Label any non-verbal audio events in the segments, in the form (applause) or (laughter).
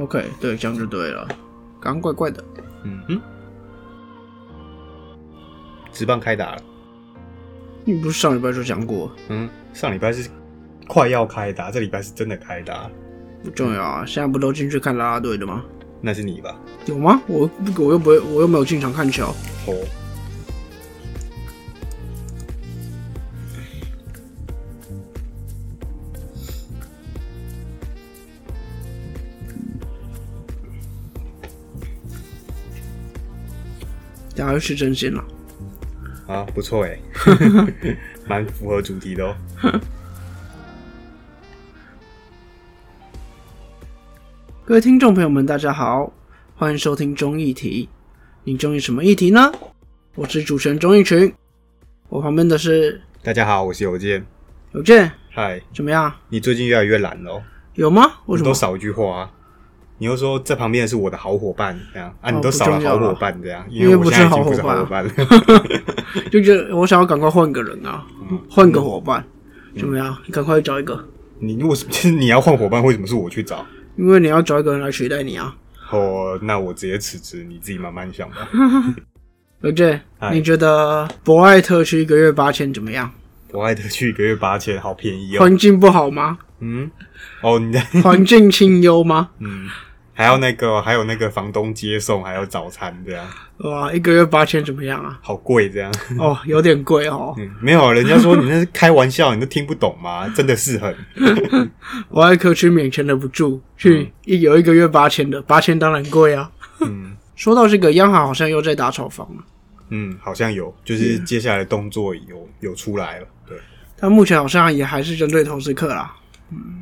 OK，对，这样就对了。刚刚怪怪的，嗯哼，直棒开打了。你不是上礼拜就讲过？嗯，上礼拜是快要开打，这礼拜是真的开打。不重要啊，现在不都进去看啦啦队的吗？那是你吧？有吗？我我又不会，我又没有进场看球。哦。等下又吃真心了。啊，不错哎，(laughs) 蛮符合主题的哦。(laughs) 各位听众朋友们，大家好，欢迎收听中议题。你中意什么议题呢？我是主持人钟义群，我旁边的是大家好，我是邮件。邮件，嗨，怎么样？你最近越来越懒了。有吗？为什么？都少一句话啊！你又说在旁边的是我的好伙伴，这样啊？你都少了好伙伴，这样，因为我现在已经不是好伙伴了。(laughs) 就觉得我想要赶快换个人啊，换个伙伴，怎么样？你赶快找一个。你如果是 (laughs) 其实你要换伙伴，为什么是我去找？因为你要找一个人来取代你啊。哦，那我直接辞职，你自己慢慢想吧。(laughs) 刘健你觉得博爱特区一个月八千怎么样？博爱特区一个月八千，好便宜哦。环境不好吗？嗯。哦，你在环境清幽吗？嗯。还要那个，还有那个房东接送，还有早餐这样。哇，一个月八千怎么样啊？好贵这样。哦，有点贵哦。(laughs) 嗯，没有，人家说你那是开玩笑，你都听不懂吗？(laughs) 真的是很。(laughs) 我爱科区免钱的不住，去一有一个月八千的，八千当然贵啊。嗯，说到这个，央行好像又在打炒房了。嗯，好像有，就是接下来动作有有出来了。对，但目前好像也还是针对投资客啦。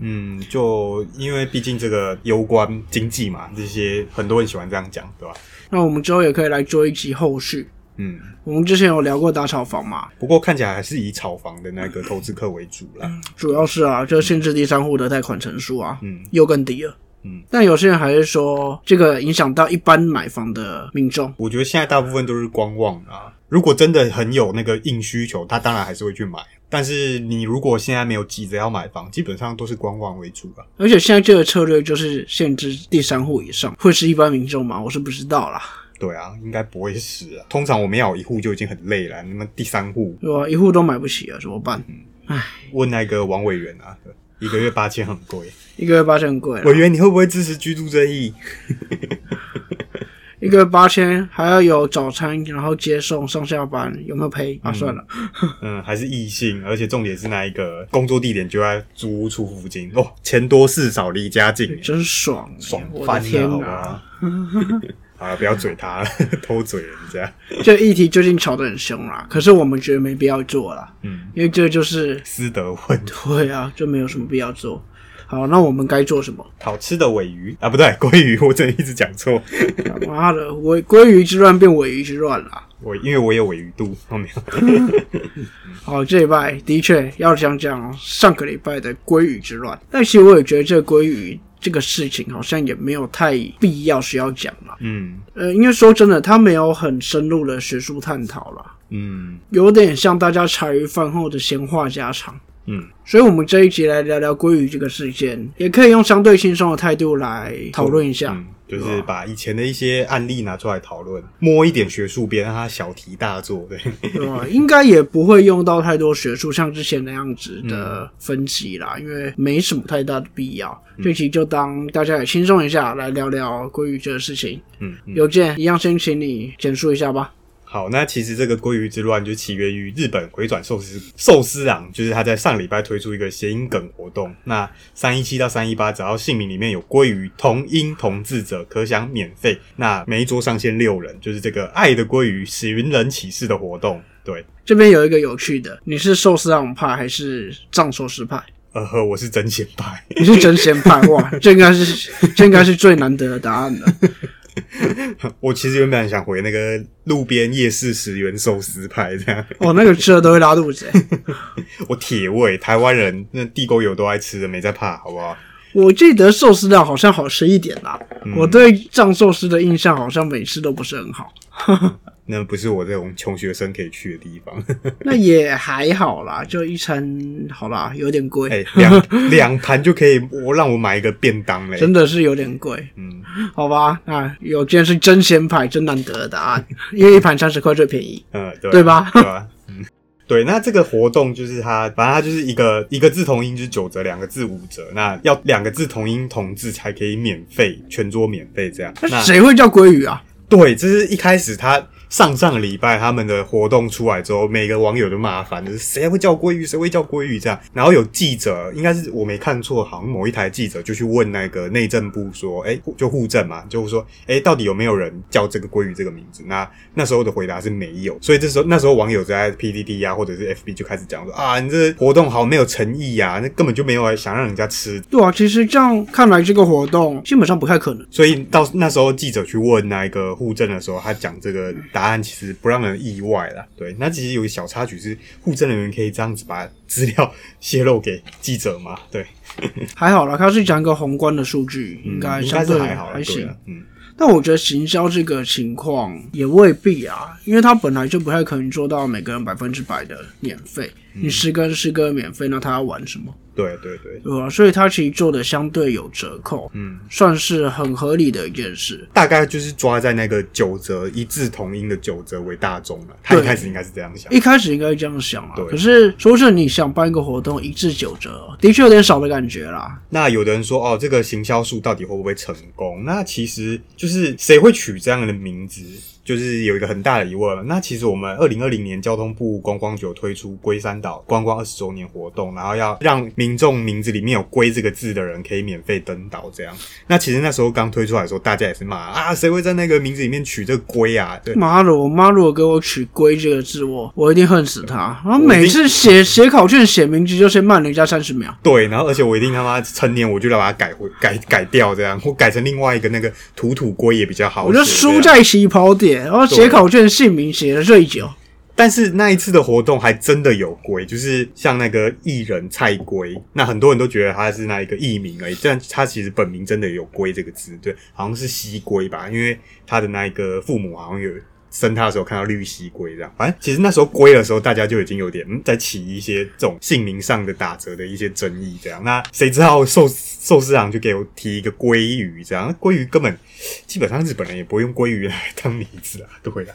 嗯，就因为毕竟这个攸关经济嘛，这些很多人喜欢这样讲，对吧？那我们之后也可以来做一期后续。嗯，我们之前有聊过打炒房嘛，不过看起来还是以炒房的那个投资客为主啦。主要是啊，就限制第三户的贷款成数啊，嗯，又更低了。嗯，但有些人还是说这个影响到一般买房的民众。我觉得现在大部分都是观望啊。如果真的很有那个硬需求，他当然还是会去买。但是你如果现在没有急着要买房，基本上都是观望为主吧。而且现在这个策略就是限制第三户以上，会是一般民众吗？我是不知道啦。对啊，应该不会是啊。通常我们要一户就已经很累了，你们第三户对啊？一户都买不起啊，怎么办？唉，问那个王委员啊，一个月八千很贵，(laughs) 一个月八千很贵。委员，你会不会支持居住正义？(laughs) 一个八千，还要有早餐，然后接送上下班，有没有赔啊？算了，(laughs) 嗯，还是异性，而且重点是那一个工作地点就在租屋处附近哦，钱多事少，离家近，真爽，爽翻了，好吧？(laughs) 啊，不要嘴他，(laughs) 偷嘴人家。这议题最近吵得很凶啦，可是我们觉得没必要做了，嗯，因为这就是私德问题，对啊，就没有什么必要做。好，那我们该做什么？好吃的尾鱼啊，不对，(laughs) 鲑鱼，我真的一直讲错。(laughs) 妈的，尾鲑鱼之乱变尾鱼之乱了。我因为我有尾鱼肚，后面。(laughs) 好，这礼拜的确要讲讲上个礼拜的鲑鱼之乱，但其实我也觉得这鲑鱼这个事情好像也没有太必要需要讲了。嗯，呃，因为说真的，他没有很深入的学术探讨了。嗯，有点像大家茶余饭后的闲话家常。嗯，所以，我们这一集来聊聊鲑鱼这个事件，也可以用相对轻松的态度来讨论一下，就是把以前的一些案例拿出来讨论，摸一点学术边，让它小题大做，对，对吧？应该也不会用到太多学术，像之前那样子的分析啦，因为没什么太大的必要。这期就当大家也轻松一下，来聊聊鲑鱼这个事情。嗯，邮件一样，先请你简述一下吧。好，那其实这个鲑鱼之乱就起源于日本回转寿司寿司郎，就是他在上礼拜推出一个谐音梗活动。那三一七到三一八，只要姓名里面有鲑鱼同音同字者，可享免费。那每一桌上限六人，就是这个爱的鲑鱼使云人启事的活动。对，这边有一个有趣的，你是寿司郎派还是藏寿司派？(laughs) 呃呵，我是真贤派。你是真贤派哇，这应该是这应该是最难得的答案了。(laughs) 我其实原本想回那个路边夜市十元寿司派这样。(laughs) 哦，那个吃了都会拉肚子。(laughs) 我铁胃，台湾人那地沟油都爱吃的，没在怕，好不好？我记得寿司料好像好吃一点啦。我对藏寿司的印象好像每次都不是很好。那不是我这种穷学生可以去的地方。(laughs) 那也还好啦，就一餐好啦，有点贵。哎，两两盘就可以，我让我买一个便当嘞，真的是有点贵。嗯，好吧，那有件是真鲜派，真难得的答案，(laughs) 因为一盘三十块最便宜。嗯，对吧？对吧？嗯，对。那这个活动就是它，反正它就是一个一个字同音就是九折，两个字五折。那要两个字同音同字才可以免费，全桌免费这样。那谁会叫鲑鱼啊？对，这是一开始他。上上个礼拜他们的活动出来之后，每个网友都骂烦，就是谁会叫鲑鱼，谁会叫鲑鱼这样。然后有记者，应该是我没看错，好像某一台记者就去问那个内政部说，哎，就户政嘛，就说，哎，到底有没有人叫这个鲑鱼这个名字？那那时候的回答是没有。所以这时候那时候网友在 PDD 啊，或者是 FB 就开始讲说，啊，你这活动好没有诚意呀，那根本就没有想让人家吃。对啊，其实这样看来，这个活动基本上不太可能。所以到那时候记者去问那一个户政的时候，他讲这个答案其实不让。人意外啦，对，那其实有个小插曲是，护证人员可以这样子把资料泄露给记者吗？对，(laughs) 还好啦，他是讲一个宏观的数据，应该相对还好，还行，嗯。但我觉得行销这个情况也未必啊，因为他本来就不太可能做到每个人百分之百的免费。你十根十根免费，那他要玩什么？对对对，对吧？所以他其实做的相对有折扣，嗯，算是很合理的一件事。大概就是抓在那个九折一字同音的九折为大众了。他一开始应该是这样想，一开始应该这样想啊。可是说是你想办一个活动一至九折，的确有点少的感觉啦。那有的人说，哦，这个行销术到底会不会成功？那其实就是谁会取这样的名字？就是有一个很大的疑问了。那其实我们二零二零年交通部观光局推出龟山岛观光二十周年活动，然后要让民众名字里面有“龟”这个字的人可以免费登岛。这样，那其实那时候刚推出来的时候，大家也是骂啊，谁会在那个名字里面取这个“龟”啊？对，妈的，我妈如果给我取“龟”这个字，我我一定恨死他。然后每次写写考卷写名字就先慢人家三十秒。对，然后而且我一定他妈成年我就要把它改回改改掉，这样我改成另外一个那个“土土龟”也比较好。我就输在起跑点。然后写考卷姓名写的最久，但是那一次的活动还真的有龟，就是像那个艺人蔡龟，那很多人都觉得他是那一个艺名而已，但他其实本名真的有龟这个字，对，好像是西龟吧，因为他的那一个父母好像有。生他的时候看到绿蜥龟这样，反正其实那时候龟的时候，大家就已经有点在起一些这种姓名上的打折的一些争议这样。那谁知道寿寿司郎就给我提一个鲑鱼这样，鲑鱼根本基本上日本人也不会用鲑鱼来当名字啊，对的。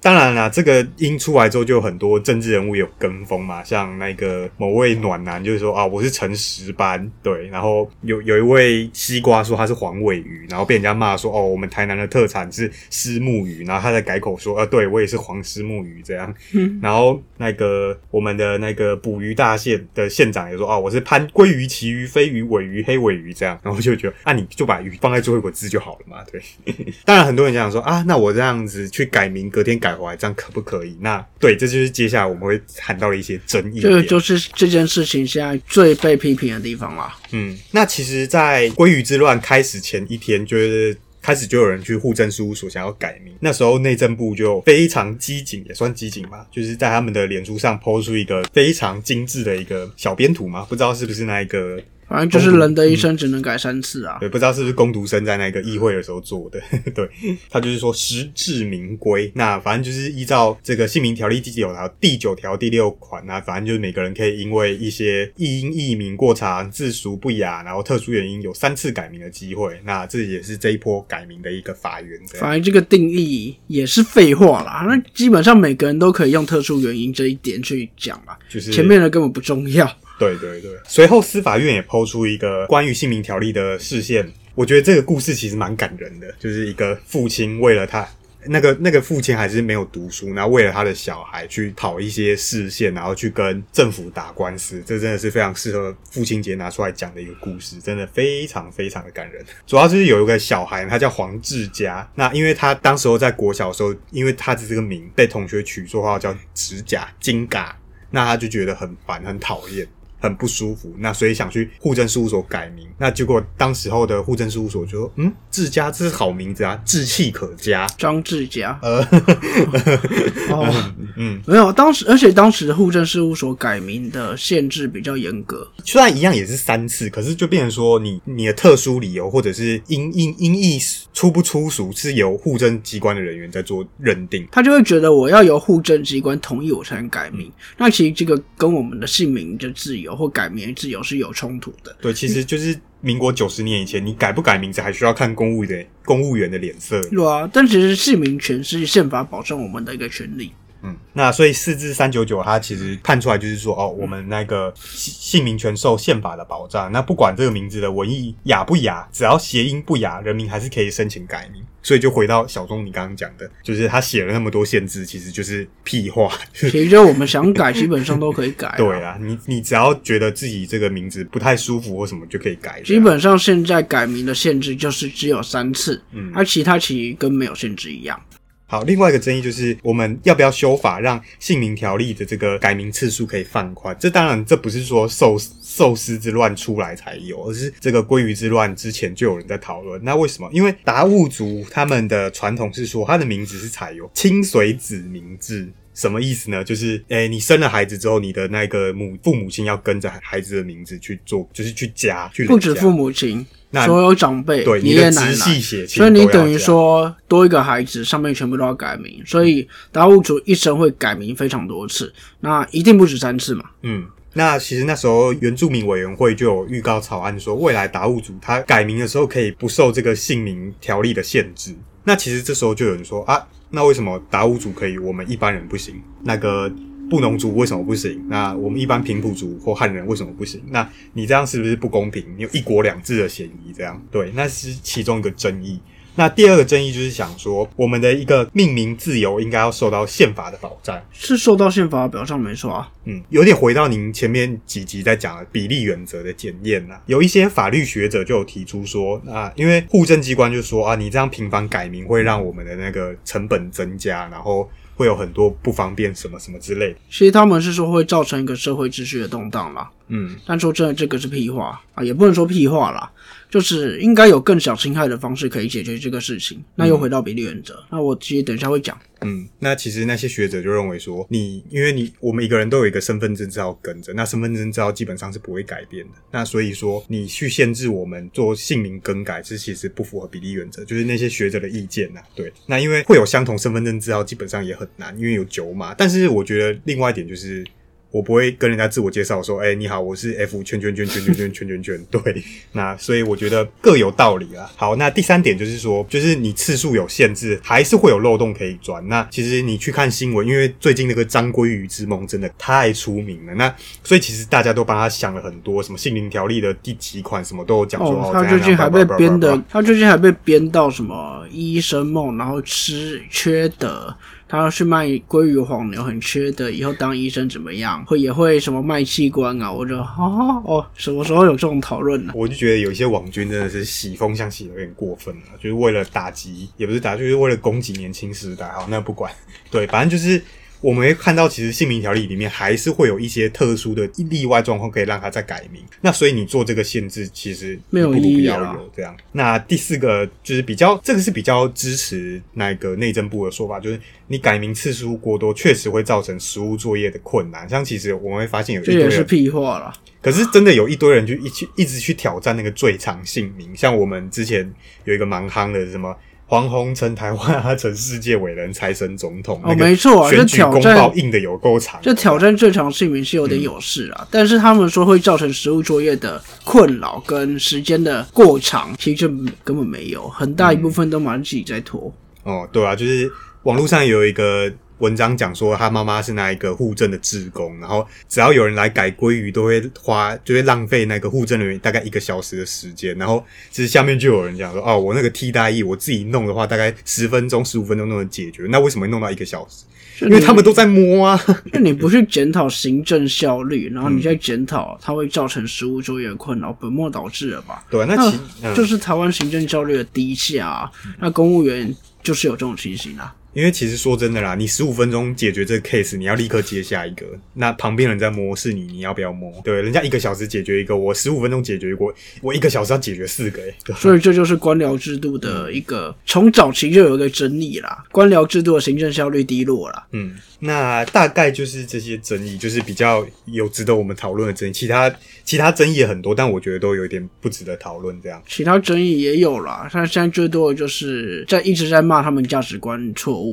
当然啦，这个音出来之后，就有很多政治人物有跟风嘛，像那个某位暖男就是说啊，我是陈十班，对，然后有有一位西瓜说他是黄尾鱼，然后被人家骂说哦，我们台南的特产是虱目鱼，然后他在改口说啊，对我也是黄虱目鱼这样，然后那个我们的那个捕鱼大县的县长也说啊，我是潘鲑鱼、旗鱼、飞鱼、尾鱼、黑尾鱼这样，然后就觉得啊，你就把鱼放在最后一个字就好了嘛，对。(laughs) 当然很多人讲说啊，那我这样子去改名，隔天改。这样可不可以？那对，这就是接下来我们会谈到的一些争议。这个就是这件事情现在最被批评的地方啦。嗯，那其实，在鲑鱼之乱开始前一天，就是开始就有人去户政事务所想要改名。那时候内政部就非常机警，也算机警吧，就是在他们的脸书上抛出一个非常精致的一个小编图嘛，不知道是不是那一个。反正就是人的一生只能改三次啊！对，不知道是不是攻读生在那个议会的时候做的。(laughs) 对他就是说实至名归。那反正就是依照这个姓名条例第九条第九条第六款那反正就是每个人可以因为一些译音译名过长、字俗不雅，然后特殊原因有三次改名的机会。那这也是这一波改名的一个法源。反正这个定义也是废话啦。那基本上每个人都可以用特殊原因这一点去讲嘛，就是前面的根本不重要。对对对，随后司法院也抛出一个关于姓名条例的视线，我觉得这个故事其实蛮感人的，就是一个父亲为了他那个那个父亲还是没有读书，然后为了他的小孩去讨一些视线，然后去跟政府打官司，这真的是非常适合父亲节拿出来讲的一个故事，真的非常非常的感人。主要就是有一个小孩，他叫黄志佳，那因为他当时候在国小的时候，因为他的这个名被同学取绰号叫指甲金嘎，那他就觉得很烦很讨厌。很不舒服，那所以想去户政事务所改名。那结果当时候的户政事务所就说：“嗯，志家这是好名字啊，志气可嘉。”张志佳。呃，(laughs) 哦，嗯，没有，当时而且当时的户政事务所改名的限制比较严格，虽然一样也是三次，可是就变成说你你的特殊理由或者是因因因意出不出属是由户政机关的人员在做认定，他就会觉得我要由户政机关同意我才能改名。那其实这个跟我们的姓名的自由或改名自由是有冲突的。对，其实就是民国九十年以前，你改不改名字还需要看公务员公务员的脸色。对啊，但其实姓名权是宪法保障我们的一个权利。嗯，那所以四至三九九，它其实判出来就是说，哦，我们那个姓名权受宪法的保障。那不管这个名字的文艺雅不雅，只要谐音不雅，人民还是可以申请改名。所以就回到小钟你刚刚讲的，就是他写了那么多限制，其实就是屁话。其实就我们想改，基本上都可以改。对啊，你你只要觉得自己这个名字不太舒服或什么，就可以改。基本上现在改名的限制就是只有三次，嗯，而其他其实跟没有限制一样。好，另外一个争议就是我们要不要修法，让姓名条例的这个改名次数可以放宽？这当然，这不是说寿寿司之乱出来才有，而是这个鲑鱼之乱之前就有人在讨论。那为什么？因为达悟族他们的传统是说，他的名字是采用清水子名字。什么意思呢？就是，诶，你生了孩子之后，你的那个母父母亲要跟着孩子的名字去做，就是去加，去不止父母亲，所有长辈，对，爷爷奶奶，所以你等于说多一个孩子，上面全部都要改名，所以达悟族一生会改名非常多次，那一定不止三次嘛。嗯，那其实那时候原住民委员会就有预告草案说，未来达悟族他改名的时候可以不受这个姓名条例的限制。那其实这时候就有人说啊。那为什么达悟族可以，我们一般人不行？那个布农族为什么不行？那我们一般平埔族或汉人为什么不行？那你这样是不是不公平？你有一国两制的嫌疑，这样对，那是其中一个争议。那第二个争议就是想说，我们的一个命名自由应该要受到宪法的保障，是受到宪法的保障没错啊。嗯，有点回到您前面几集在讲的比例原则的检验啦。有一些法律学者就有提出说，啊，因为户政机关就说啊，你这样频繁改名会让我们的那个成本增加，然后会有很多不方便什么什么之类。其实他们是说会造成一个社会秩序的动荡啦。嗯，但说真的，这个是屁话啊，也不能说屁话啦。就是应该有更小侵害的方式可以解决这个事情。那又回到比例原则。那我其实等一下会讲。嗯，那其实那些学者就认为说，你因为你我们一个人都有一个身份证照跟着，那身份证照基本上是不会改变的。那所以说，你去限制我们做姓名更改，这其实不符合比例原则。就是那些学者的意见呐。对，那因为会有相同身份证照，基本上也很难，因为有九码。但是我觉得另外一点就是。我不会跟人家自我介绍说，哎，你好，我是 F 圈圈圈圈圈圈圈圈圈。对，那所以我觉得各有道理啊。好，那第三点就是说，就是你次数有限制，还是会有漏洞可以钻。那其实你去看新闻，因为最近那个张鲑鱼之梦真的太出名了，那所以其实大家都帮他想了很多，什么姓名条例的第几款，什么都有讲说。他最近还被编的，他最近还被编到什么医生梦，然后吃缺德。他要去卖鲑鱼黄牛，很缺德。以后当医生怎么样？会也会什么卖器官啊？我就哦哦，什么时候有这种讨论呢？我就觉得有一些网军真的是洗风向洗的有点过分了，就是为了打击，也不是打，就是为了攻击年轻时代。好，那不管，对，反正就是。我们会看到，其实姓名条例里面还是会有一些特殊的例外状况，可以让他再改名。那所以你做这个限制，其实没有必要有这样。那第四个就是比较，这个是比较支持那个内政部的说法，就是你改名次数过多，确实会造成实务作业的困难。像其实我们会发现有一堆人是屁话了，可是真的有一堆人就一去一直去挑战那个最长姓名。像我们之前有一个蛮夯的什么。黄宏成台湾，他成世界伟人财神总统。哦，没错啊，这挑战硬的有够长。这挑战最长姓名是有点有事啊，但是他们说会造成食物作业的困扰跟时间的过长，其实根本没有，很大一部分都蛮自己在拖。哦，对啊，就是网络上有一个。文章讲说，他妈妈是那一个户政的职工，然后只要有人来改鲑鱼，都会花，就会浪费那个户政人员大概一个小时的时间。然后其实下面就有人讲说，哦，我那个替代役我自己弄的话，大概十分钟、十五分钟都能解决。那为什么弄到一个小时？因为他们都在摸啊。那你不去检讨行政效率，然后你再检讨它会造成食物作业困扰，本末倒置了吧？对，那其就是台湾行政效率的低下。那公务员就是有这种情形啊。因为其实说真的啦，你十五分钟解决这个 case，你要立刻接下一个，那旁边人在摸是你，你要不要摸？对，人家一个小时解决一个，我十五分钟解决过，我一个小时要解决四个，哎，所以这就是官僚制度的一个从早期就有一个争议啦，官僚制度的行政效率低落啦。嗯，那大概就是这些争议，就是比较有值得我们讨论的争议，其他其他争议也很多，但我觉得都有点不值得讨论。这样，其他争议也有啦，但现在最多的就是在一直在骂他们价值观错误，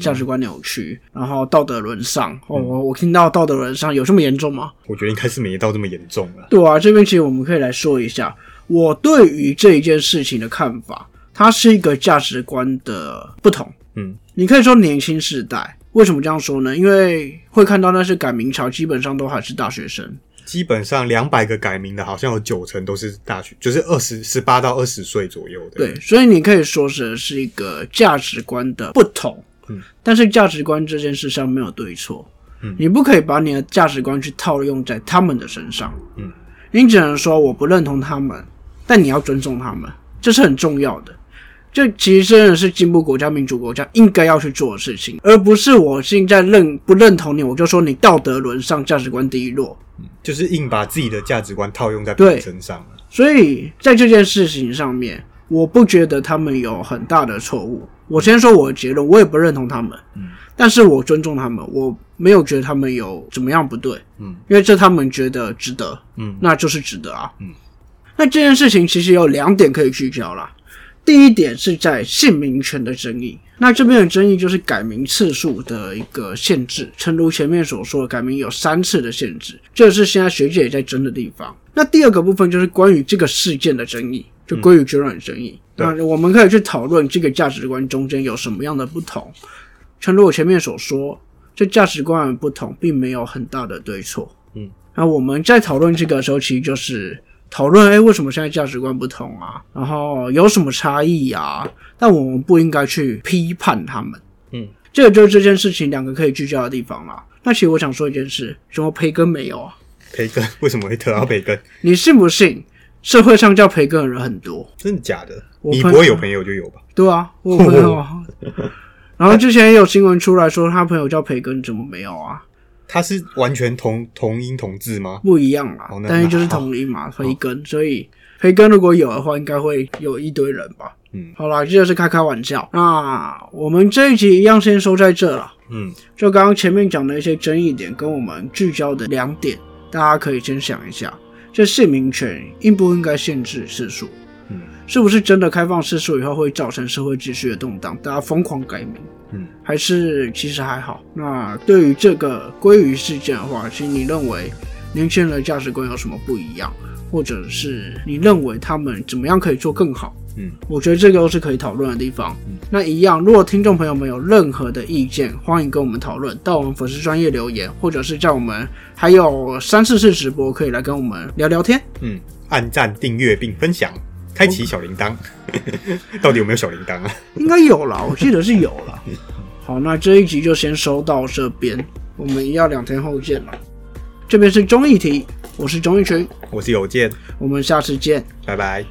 价值观扭曲，然后道德沦丧。哦，我我听到道德沦丧有这么严重吗？我觉得应该是没到这么严重了。对啊，这边其实我们可以来说一下我对于这一件事情的看法，它是一个价值观的不同。嗯，你可以说年轻世代。为什么这样说呢？因为会看到那些改名潮，基本上都还是大学生。基本上两百个改名的，好像有九成都是大学，就是二十十八到二十岁左右的。对，所以你可以说是是一个价值观的不同。嗯，但是价值观这件事上没有对错。嗯，你不可以把你的价值观去套用在他们的身上。嗯，你只能说我不认同他们，但你要尊重他们，这是很重要的。这其实真的是进步国家、民主国家应该要去做的事情，而不是我现在认不认同你，我就说你道德沦丧、价值观低落，就是硬把自己的价值观套用在别人身上。所以在这件事情上面，我不觉得他们有很大的错误。我先说我的结论，我也不认同他们，嗯，但是我尊重他们，我没有觉得他们有怎么样不对，嗯，因为这他们觉得值得，嗯，那就是值得啊，嗯。那这件事情其实有两点可以聚焦啦。第一点是在姓名权的争议，那这边的争议就是改名次数的一个限制。诚如前面所说，改名有三次的限制，这是现在学界也在争的地方。那第二个部分就是关于这个事件的争议，就归于决乱的争议。那我们可以去讨论这个价值观中间有什么样的不同。诚如我前面所说，这价值观的不同并没有很大的对错。嗯，那我们在讨论这个时候，其实就是。讨论哎，为什么现在价值观不同啊？然后有什么差异啊？但我们不应该去批判他们。嗯，这个就是这件事情两个可以聚焦的地方啦。那其实我想说一件事，什么培根没有啊？培根 (laughs) 为什么会特到培根？你信不信？社会上叫培根的人很多，真的假的？你不会有朋友就有吧？对啊，我朋友啊。(laughs) 然后之前也有新闻出来说他朋友叫培根，怎么没有啊？它是完全同同音同字吗？不一样啦，但是就是同音嘛，培根。所以培根如果有的话，应该会有一堆人吧。嗯，好啦，这就是开开玩笑。那我们这一集一样先收在这了。嗯，就刚刚前面讲的一些争议点，跟我们聚焦的两点，大家可以先想一下：这姓名权应不应该限制次数？嗯，是不是真的开放次数以后会造成社会秩序的动荡，大家疯狂改名？嗯，还是其实还好。那对于这个鲑鱼事件的话，其实你认为年轻人的价值观有什么不一样，或者是你认为他们怎么样可以做更好？嗯，我觉得这个都是可以讨论的地方。那一样，如果听众朋友们有任何的意见，欢迎跟我们讨论，到我们粉丝专业留言，或者是叫我们还有三四次直播，可以来跟我们聊聊天。嗯，按赞、订阅并分享。开启小铃铛，(laughs) 到底有没有小铃铛啊？应该有啦，我记得是有了。好，那这一集就先收到这边，我们要两天后见了。这边是综艺题，我是综艺群，我是有健，我们下次见，拜拜。